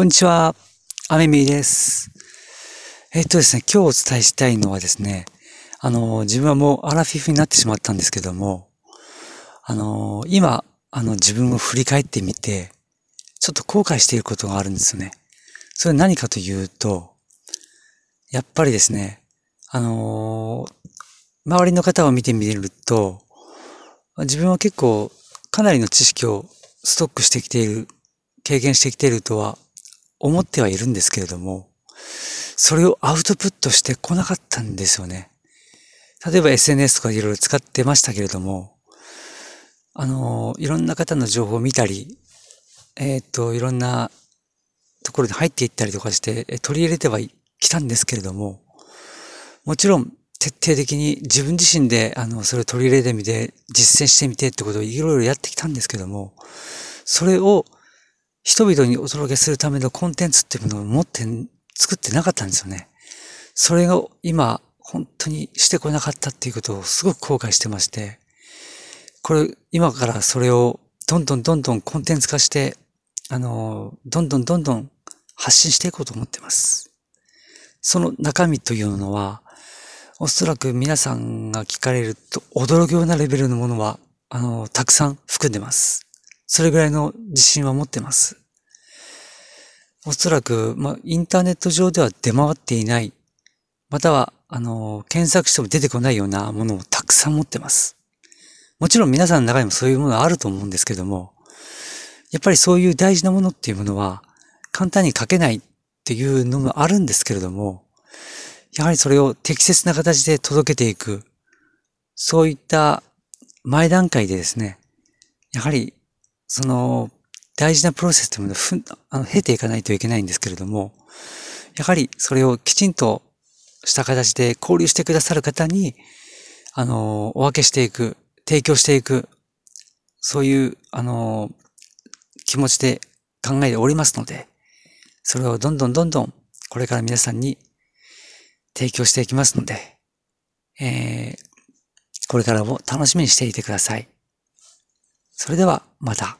こんにちは。アメミーです。えっとですね、今日お伝えしたいのはですね、あの、自分はもうアラフィフになってしまったんですけども、あの、今、あの、自分を振り返ってみて、ちょっと後悔していることがあるんですよね。それは何かというと、やっぱりですね、あの、周りの方を見てみると、自分は結構かなりの知識をストックしてきている、経験してきているとは思ってはいるんですけれども、それをアウトプットしてこなかったんですよね。例えば SNS とかいろいろ使ってましたけれども、あの、いろんな方の情報を見たり、えっ、ー、と、いろんなところに入っていったりとかして、取り入れてはきたんですけれども、もちろん徹底的に自分自身で、あの、それを取り入れてみて、実践してみてってことをいろいろやってきたんですけども、それを人々にお届けするためのコンテンツっていうものを持って、作ってなかったんですよね。それが今、本当にしてこなかったっていうことをすごく後悔してまして、これ、今からそれをどんどんどんどんコンテンツ化して、あの、どんどんどんどん発信していこうと思ってます。その中身というのは、おそらく皆さんが聞かれると驚くようなレベルのものは、あの、たくさん含んでます。それぐらいの自信は持ってます。おそらく、まあ、インターネット上では出回っていない、または、あの、検索しても出てこないようなものをたくさん持ってます。もちろん皆さんの中にもそういうものはあると思うんですけども、やっぱりそういう大事なものっていうものは、簡単に書けないっていうのもあるんですけれども、やはりそれを適切な形で届けていく、そういった前段階でですね、やはりその、大事なプロセスというものをあの経ていかないといけないんですけれども、やはりそれをきちんとした形で交流してくださる方に、あの、お分けしていく、提供していく、そういう、あの、気持ちで考えておりますので、それをどんどんどんどん、これから皆さんに提供していきますので、えー、これからも楽しみにしていてください。それでは、また。